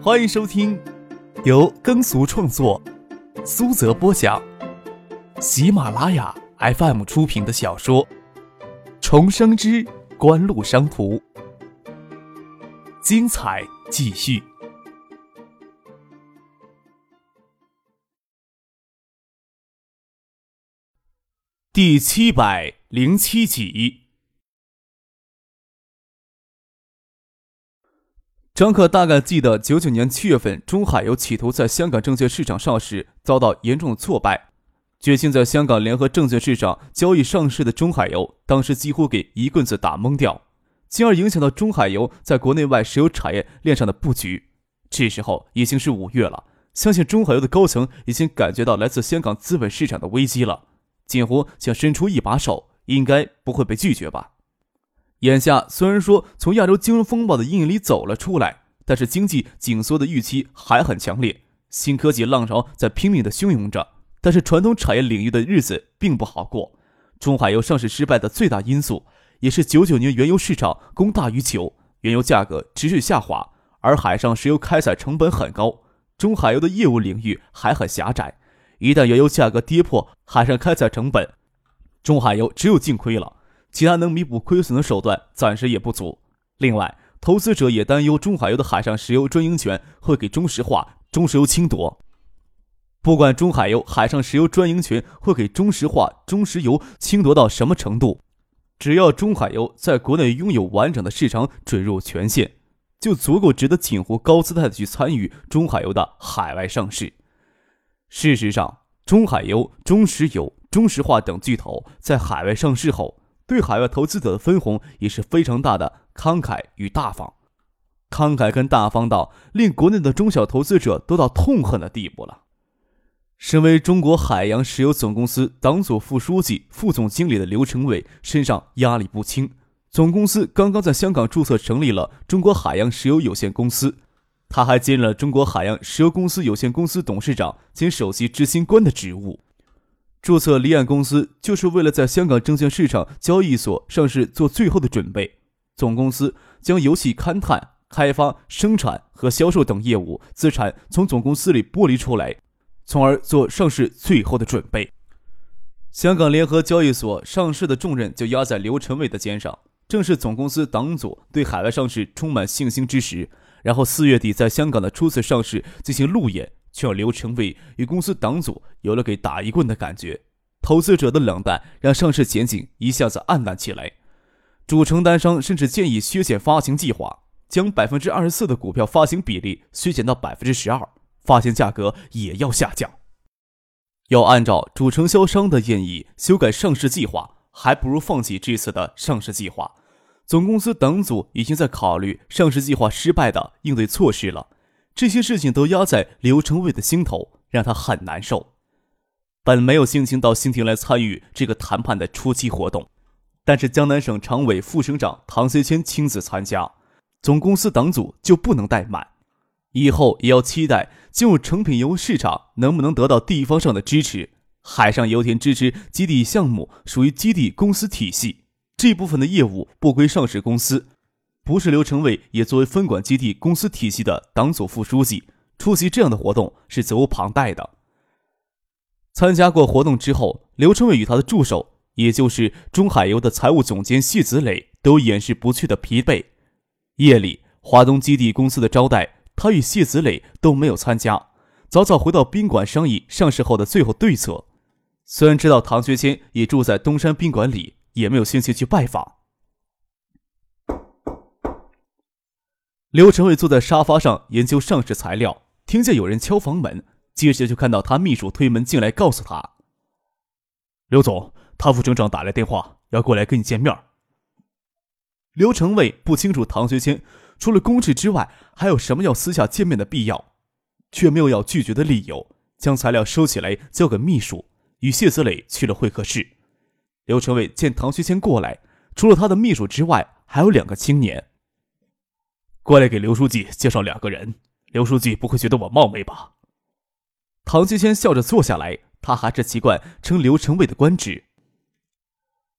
欢迎收听由耕俗创作、苏泽播讲、喜马拉雅 FM 出品的小说《重生之官路商途》，精彩继续，第七百零七集。张克大概记得，九九年七月份，中海油企图在香港证券市场上市，遭到严重的挫败。决心在香港联合证券市场交易上市的中海油，当时几乎给一棍子打懵掉，进而影响到中海油在国内外石油产业链上的布局。这时候已经是五月了，相信中海油的高层已经感觉到来自香港资本市场的危机了，近乎想伸出一把手，应该不会被拒绝吧。眼下虽然说从亚洲金融风暴的阴影里走了出来，但是经济紧缩的预期还很强烈，新科技浪潮在拼命的汹涌着，但是传统产业领域的日子并不好过。中海油上市失败的最大因素，也是九九年原油市场供大于求，原油价格持续下滑，而海上石油开采成本很高，中海油的业务领域还很狭窄，一旦原油价格跌破海上开采成本，中海油只有净亏了。其他能弥补亏损的手段暂时也不足。另外，投资者也担忧中海油的海上石油专营权会给中石化、中石油侵夺。不管中海油海上石油专营权会给中石化、中石油侵夺到什么程度，只要中海油在国内拥有完整的市场准入权限，就足够值得锦湖高姿态的去参与中海油的海外上市。事实上，中海油、中石油、中石化等巨头在海外上市后。对海外投资者的分红也是非常大的，慷慨与大方，慷慨跟大方到令国内的中小投资者都到痛恨的地步了。身为中国海洋石油总公司党组副书记、副总经理的刘成伟身上压力不轻。总公司刚刚在香港注册成立了中国海洋石油有限公司，他还兼任了中国海洋石油公司有限公司董事长兼首席执行官的职务。注册离岸公司就是为了在香港证券市场交易所上市做最后的准备。总公司将油气勘探、开发、生产和销售等业务资产从总公司里剥离出来，从而做上市最后的准备。香港联合交易所上市的重任就压在刘成伟的肩上。正是总公司党组对海外上市充满信心之时，然后四月底在香港的初次上市进行路演。却让刘成伟与公司党组有了给打一棍的感觉，投资者的冷淡让上市前景一下子暗淡起来。主承担商甚至建议削减发行计划，将百分之二十四的股票发行比例削减到百分之十二，发行价格也要下降。要按照主承销商的建议修改上市计划，还不如放弃这次的上市计划。总公司党组已经在考虑上市计划失败的应对措施了。这些事情都压在刘成伟的心头，让他很难受。本没有心情到新亭来参与这个谈判的初期活动，但是江南省常委副省长唐学谦亲自参加，总公司党组就不能怠慢。以后也要期待进入成品油市场能不能得到地方上的支持。海上油田支持基地项目属于基地公司体系，这部分的业务不归上市公司。不是刘成伟也作为分管基地公司体系的党组副书记出席这样的活动是责无旁贷的。参加过活动之后，刘成伟与他的助手，也就是中海油的财务总监谢子磊，都掩饰不去的疲惫。夜里，华东基地公司的招待，他与谢子磊都没有参加，早早回到宾馆商议上市后的最后对策。虽然知道唐学谦也住在东山宾馆里，也没有兴趣去拜访。刘成伟坐在沙发上研究上市材料，听见有人敲房门，接着就看到他秘书推门进来，告诉他：“刘总，唐副省长打来电话，要过来跟你见面。”刘成伟不清楚唐学谦除了公事之外还有什么要私下见面的必要，却没有要拒绝的理由，将材料收起来交给秘书，与谢子磊去了会客室。刘成伟见唐学谦过来，除了他的秘书之外，还有两个青年。过来给刘书记介绍两个人，刘书记不会觉得我冒昧吧？唐继谦笑着坐下来，他还是习惯称刘成伟的官职。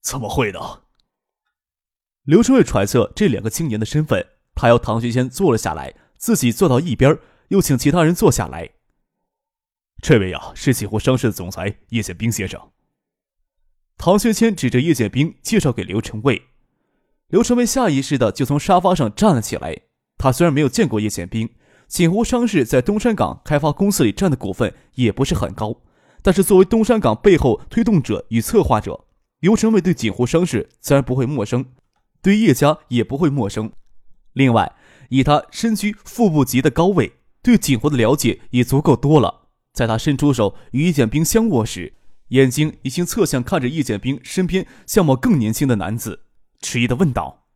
怎么会呢？刘成伟揣测这两个青年的身份，他要唐学谦坐了下来，自己坐到一边，又请其他人坐下来。这位啊，是启湖商事的总裁叶建兵先生。唐学谦指着叶建兵介绍给刘成卫，刘成卫下意识的就从沙发上站了起来。他虽然没有见过叶剑兵，锦湖商事在东山港开发公司里占的股份也不是很高，但是作为东山港背后推动者与策划者，刘成卫对锦湖商事自然不会陌生，对叶家也不会陌生。另外，以他身居副部级的高位，对锦湖的了解也足够多了。在他伸出手与叶剑兵相握时，眼睛已经侧向看着叶剑兵身边相貌更年轻的男子，迟疑的问道：“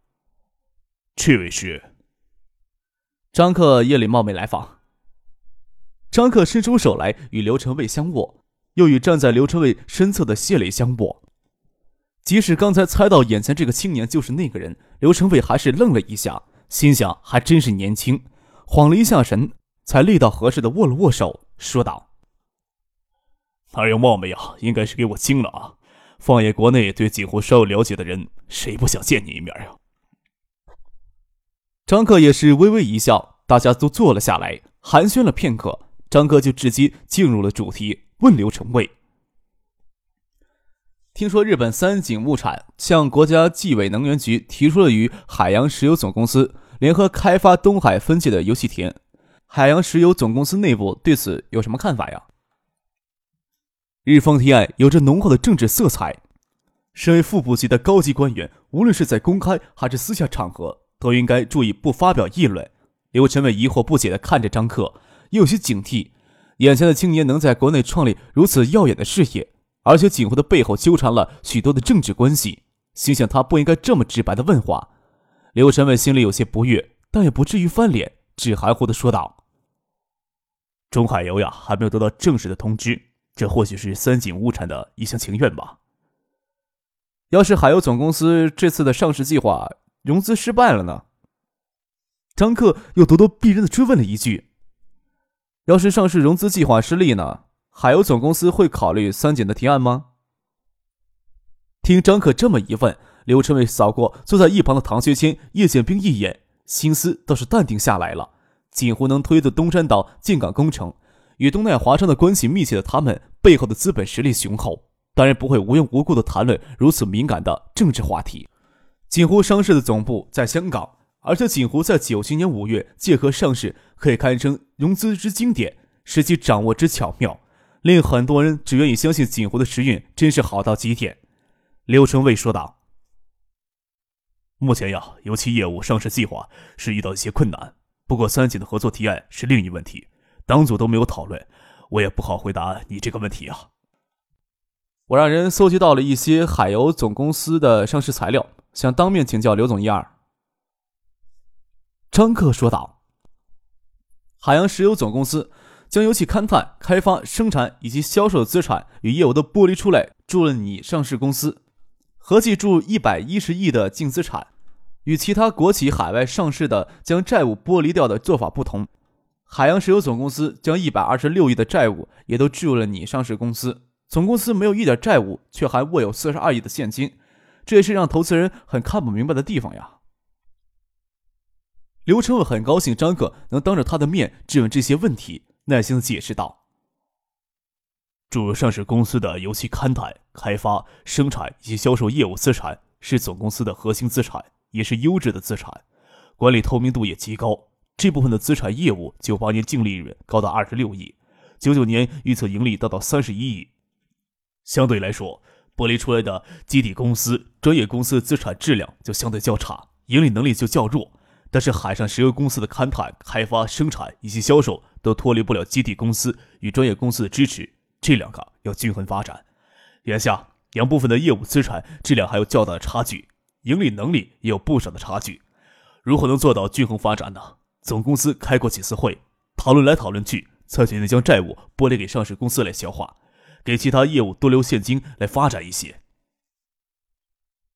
这位是？”张克夜里冒昧来访。张克伸出手来与刘成卫相握，又与站在刘成卫身侧的谢磊相握。即使刚才猜到眼前这个青年就是那个人，刘成卫还是愣了一下，心想还真是年轻，晃了一下神，才力道合适的握了握手，说道：“哪有冒昧啊？应该是给我惊了啊！放眼国内对锦湖稍有了解的人，谁不想见你一面呀？”张克也是微微一笑，大家都坐了下来，寒暄了片刻。张克就直接进入了主题，问刘成卫：“听说日本三井物产向国家纪委能源局提出了与海洋石油总公司联合开发东海分界的油气田，海洋石油总公司内部对此有什么看法呀？”日方提案有着浓厚的政治色彩，身为副部级的高级官员，无论是在公开还是私下场合。都应该注意不发表议论。刘成伟疑惑不解地看着张克，又有些警惕。眼前的青年能在国内创立如此耀眼的事业，而且锦湖的背后纠缠了许多的政治关系，心想他不应该这么直白的问话。刘成伟心里有些不悦，但也不至于翻脸，只含糊地说道：“中海油呀，还没有得到正式的通知，这或许是三井物产的一厢情愿吧。要是海油总公司这次的上市计划……”融资失败了呢？张克又咄咄逼人的追问了一句：“要是上市融资计划失利呢？海油总公司会考虑三井的提案吗？”听张克这么一问，刘成伟扫过坐在一旁的唐学谦、叶剑兵一眼，心思倒是淡定下来了。锦湖能推动东山岛建港工程，与东奈华商的关系密切的他们背后的资本实力雄厚，当然不会无缘无故的谈论如此敏感的政治话题。锦湖商事的总部在香港，而且锦湖在九七年五月借壳上市，可以堪称融资之经典，时机掌握之巧妙，令很多人只愿意相信锦湖的时运真是好到极点。刘成卫说道：“目前呀，油气业务上市计划是遇到一些困难，不过三井的合作提案是另一问题，党组都没有讨论，我也不好回答你这个问题啊。我让人搜集到了一些海油总公司的上市材料。”想当面请教刘总一二。张克说道：“海洋石油总公司将油气勘探、开发、生产以及销售的资产与业务都剥离出来，注了你上市公司，合计注一百一十亿的净资产，与其他国企海外上市的将债务剥离掉的做法不同。海洋石油总公司将一百二十六亿的债务也都注入了你上市公司，总公司没有一点债务，却还握有四十二亿的现金。”这也是让投资人很看不明白的地方呀。刘成伟很高兴张克能当着他的面质问这些问题，耐心的解释道：“注入上市公司的油气勘探、开发、生产以及销售业务资产是总公司的核心资产，也是优质的资产，管理透明度也极高。这部分的资产业务，九八年净利润高达二十六亿，九九年预测盈利达到三十一亿。相对来说。”剥离出来的基地公司、专业公司的资产质量就相对较差，盈利能力就较弱。但是海上石油公司的勘探、开发、生产以及销售都脱离不了基地公司与专业公司的支持，这两个要均衡发展。眼下两部分的业务资产质量还有较大的差距，盈利能力也有不少的差距。如何能做到均衡发展呢？总公司开过几次会，讨论来讨论去，才决定将债务剥离给上市公司来消化。给其他业务多留现金来发展一些。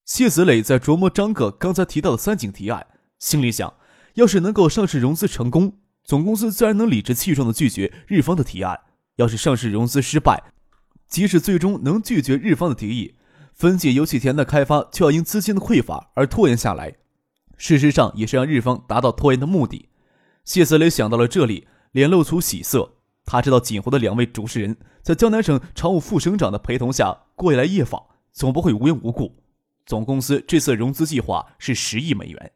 谢子磊在琢磨张哥刚才提到的三井提案，心里想：要是能够上市融资成功，总公司自然能理直气壮的拒绝日方的提案；要是上市融资失败，即使最终能拒绝日方的提议，分解油气田的开发就要因资金的匮乏而拖延下来。事实上，也是让日方达到拖延的目的。谢子磊想到了这里，脸露出喜色。他知道锦湖的两位主事人在江南省常务副省长的陪同下过来夜访，总不会无缘无故。总公司这次融资计划是十亿美元。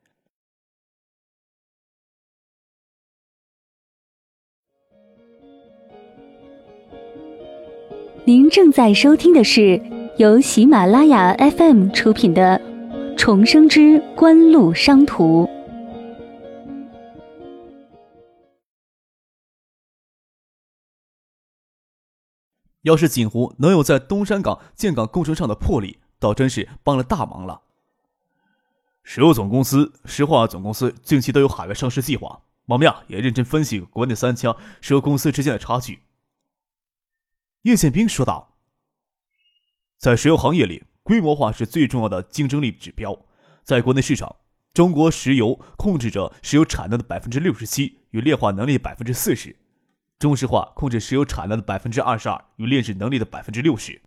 您正在收听的是由喜马拉雅 FM 出品的《重生之官路商途》。要是锦湖能有在东山港建港工程上的魄力，倒真是帮了大忙了。石油总公司、石化总公司近期都有海外上市计划，我们呀也认真分析国内三家石油公司之间的差距。叶宪兵说道：“在石油行业里，规模化是最重要的竞争力指标。在国内市场，中国石油控制着石油产能的百分之六十七与炼化能力百分之四十，中石化控制石油产能的百分之二十二与炼制能力的百分之六十，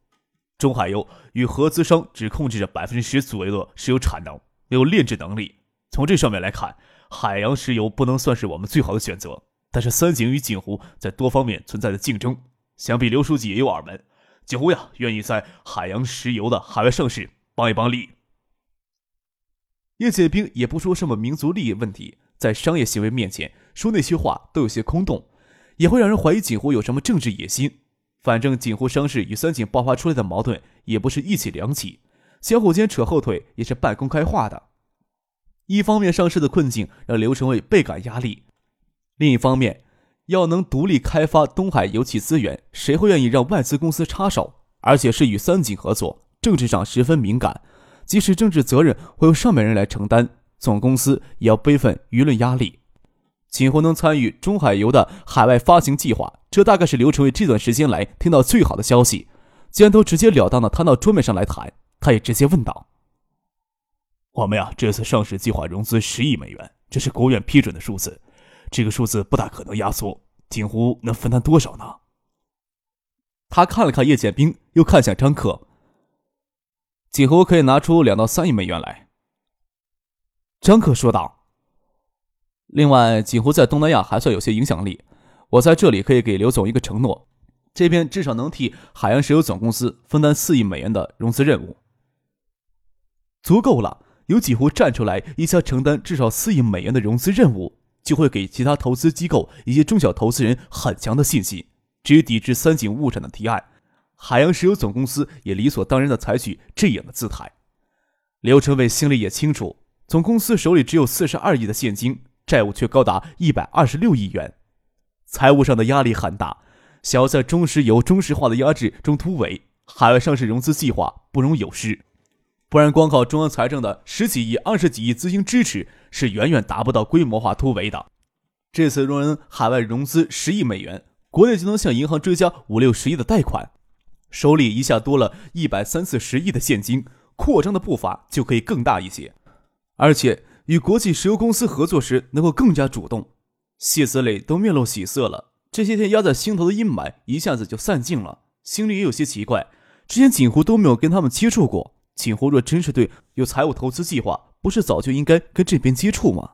中海油与合资商只控制着百分之十左右的石油产能，没有炼制能力。从这上面来看，海洋石油不能算是我们最好的选择。但是三井与锦湖在多方面存在着竞争。”想必刘书记也有耳闻，锦湖呀愿意在海洋石油的海外上市帮一帮力。叶剑兵也不说什么民族利益问题，在商业行为面前说那些话都有些空洞，也会让人怀疑锦湖有什么政治野心。反正锦湖上市与三井爆发出来的矛盾也不是一起两起，相互间扯后腿也是半公开化的。一方面上市的困境让刘成伟倍感压力，另一方面。要能独立开发东海油气资源，谁会愿意让外资公司插手？而且是与三井合作，政治上十分敏感，即使政治责任会由上面人来承担，总公司也要背负舆论压力。锦湖能参与中海油的海外发行计划，这大概是刘成伟这段时间来听到最好的消息。既然都直截了当的摊到桌面上来谈，他也直接问道：“我们呀，这次上市计划融资十亿美元，这是国务院批准的数字。”这个数字不大可能压缩，锦湖能分担多少呢？他看了看叶剑兵，又看向张克。锦湖可以拿出两到三亿美元来。张克说道。另外，锦湖在东南亚还算有些影响力，我在这里可以给刘总一个承诺，这边至少能替海洋石油总公司分担四亿美元的融资任务。足够了，有锦湖站出来，一家承担至少四亿美元的融资任务。就会给其他投资机构以及中小投资人很强的信心。至于抵制三井物产的提案，海洋石油总公司也理所当然的采取这样的姿态。刘成伟心里也清楚，总公司手里只有四十二亿的现金，债务却高达一百二十六亿元，财务上的压力很大。想要在中石油、中石化的压制中突围，海外上市融资计划不容有失。不然，光靠中央财政的十几亿、二十几亿资金支持是远远达不到规模化突围的。这次若能海外融资十亿美元，国内就能向银行追加五六十亿的贷款，手里一下多了一百三四十亿的现金，扩张的步伐就可以更大一些。而且与国际石油公司合作时能够更加主动。谢思磊都面露喜色了，这些天压在心头的阴霾一下子就散尽了，心里也有些奇怪，之前锦湖都没有跟他们接触过。锦湖若真是对有财务投资计划，不是早就应该跟这边接触吗？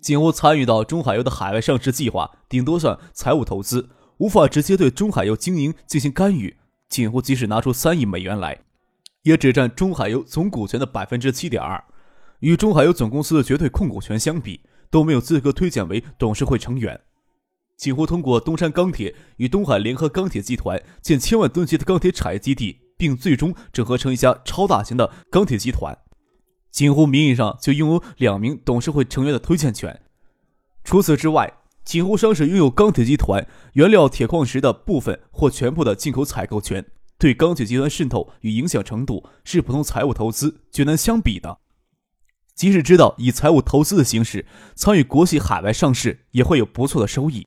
锦湖参与到中海油的海外上市计划，顶多算财务投资，无法直接对中海油经营进行干预。锦湖即使拿出三亿美元来，也只占中海油总股权的百分之七点二，与中海油总公司的绝对控股权相比，都没有资格推荐为董事会成员。锦湖通过东山钢铁与东海联合钢铁集团建千万吨级的钢铁产业基地。并最终整合成一家超大型的钢铁集团，锦湖名义上就拥有两名董事会成员的推荐权。除此之外，锦湖商是拥有钢铁集团原料铁矿石的部分或全部的进口采购权，对钢铁集团渗透与影响程度是普通财务投资绝难相比的。即使知道以财务投资的形式参与国企海外上市也会有不错的收益，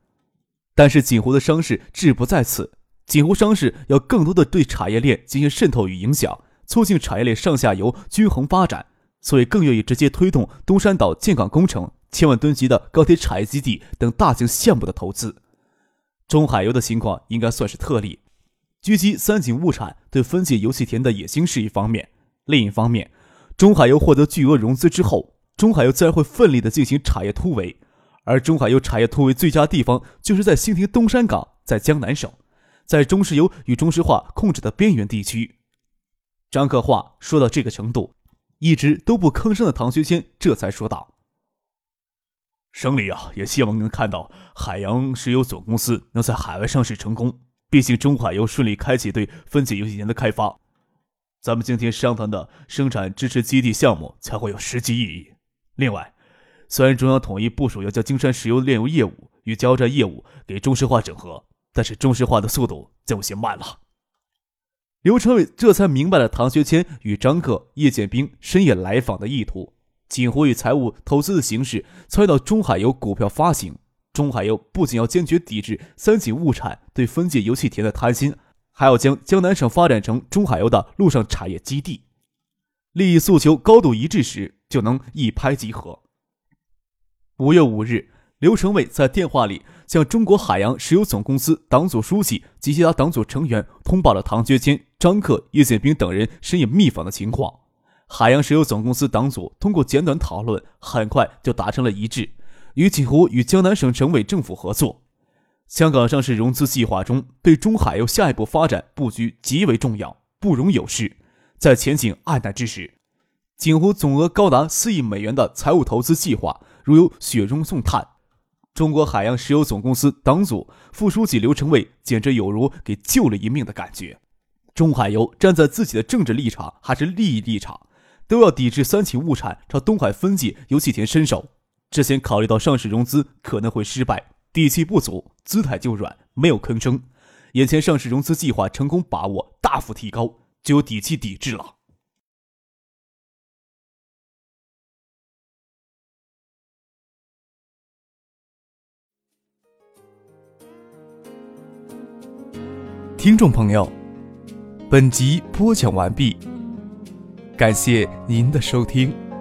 但是锦湖的伤势志不在此。锦湖商事要更多的对产业链进行渗透与影响，促进产业链上下游均衡发展，所以更愿意直接推动东山岛建港工程、千万吨级的钢铁产业基地等大型项目的投资。中海油的情况应该算是特例，狙击三井物产对分解油气田的野心是一方面，另一方面，中海油获得巨额融资之后，中海油自然会奋力的进行产业突围，而中海油产业突围最佳地方就是在兴亭东山港，在江南省，在中石油与中石化控制的边缘地区。张克话说到这个程度，一直都不吭声的唐学谦这才说道：“省里啊，也希望能看到海洋石油总公司能在海外上市成功。毕竟中海油顺利开启对分解油气田的开发，咱们今天商谈的生产支持基地项目才会有实际意义。另外，虽然中央统一部署要将金山石油炼油业务与加油站业务给中石化整合，但是中石化的速度就有些慢了。”刘成伟这才明白了唐学谦与张克、叶剑兵深夜来访的意图。锦湖以财务投资的形式参与到中海油股票发行。中海油不仅要坚决抵制三井物产对分界油气田的贪心，还要将江南省发展成中海油的陆上产业基地。利益诉求高度一致时，就能一拍即合。五月五日，刘成伟在电话里向中国海洋石油总公司党组书记及其他党组成员通报了唐学谦、张克、叶剑兵等人深夜密访的情况。海洋石油总公司党组通过简短讨论，很快就达成了一致，于锦湖与江南省省委政府合作。香港上市融资计划中，对中海油下一步发展布局极为重要，不容有失。在前景黯淡之时，景湖总额高达四亿美元的财务投资计划，如有雪中送炭。中国海洋石油总公司党组副书记刘成伟简直有如给救了一命的感觉。中海油站在自己的政治立场还是利益立场？都要抵制三井物产朝东海分界油气田伸手。之前考虑到上市融资可能会失败，底气不足，姿态就软，没有吭声。眼前上市融资计划成功把握大幅提高，就有底气抵制了。听众朋友，本集播讲完毕。感谢您的收听。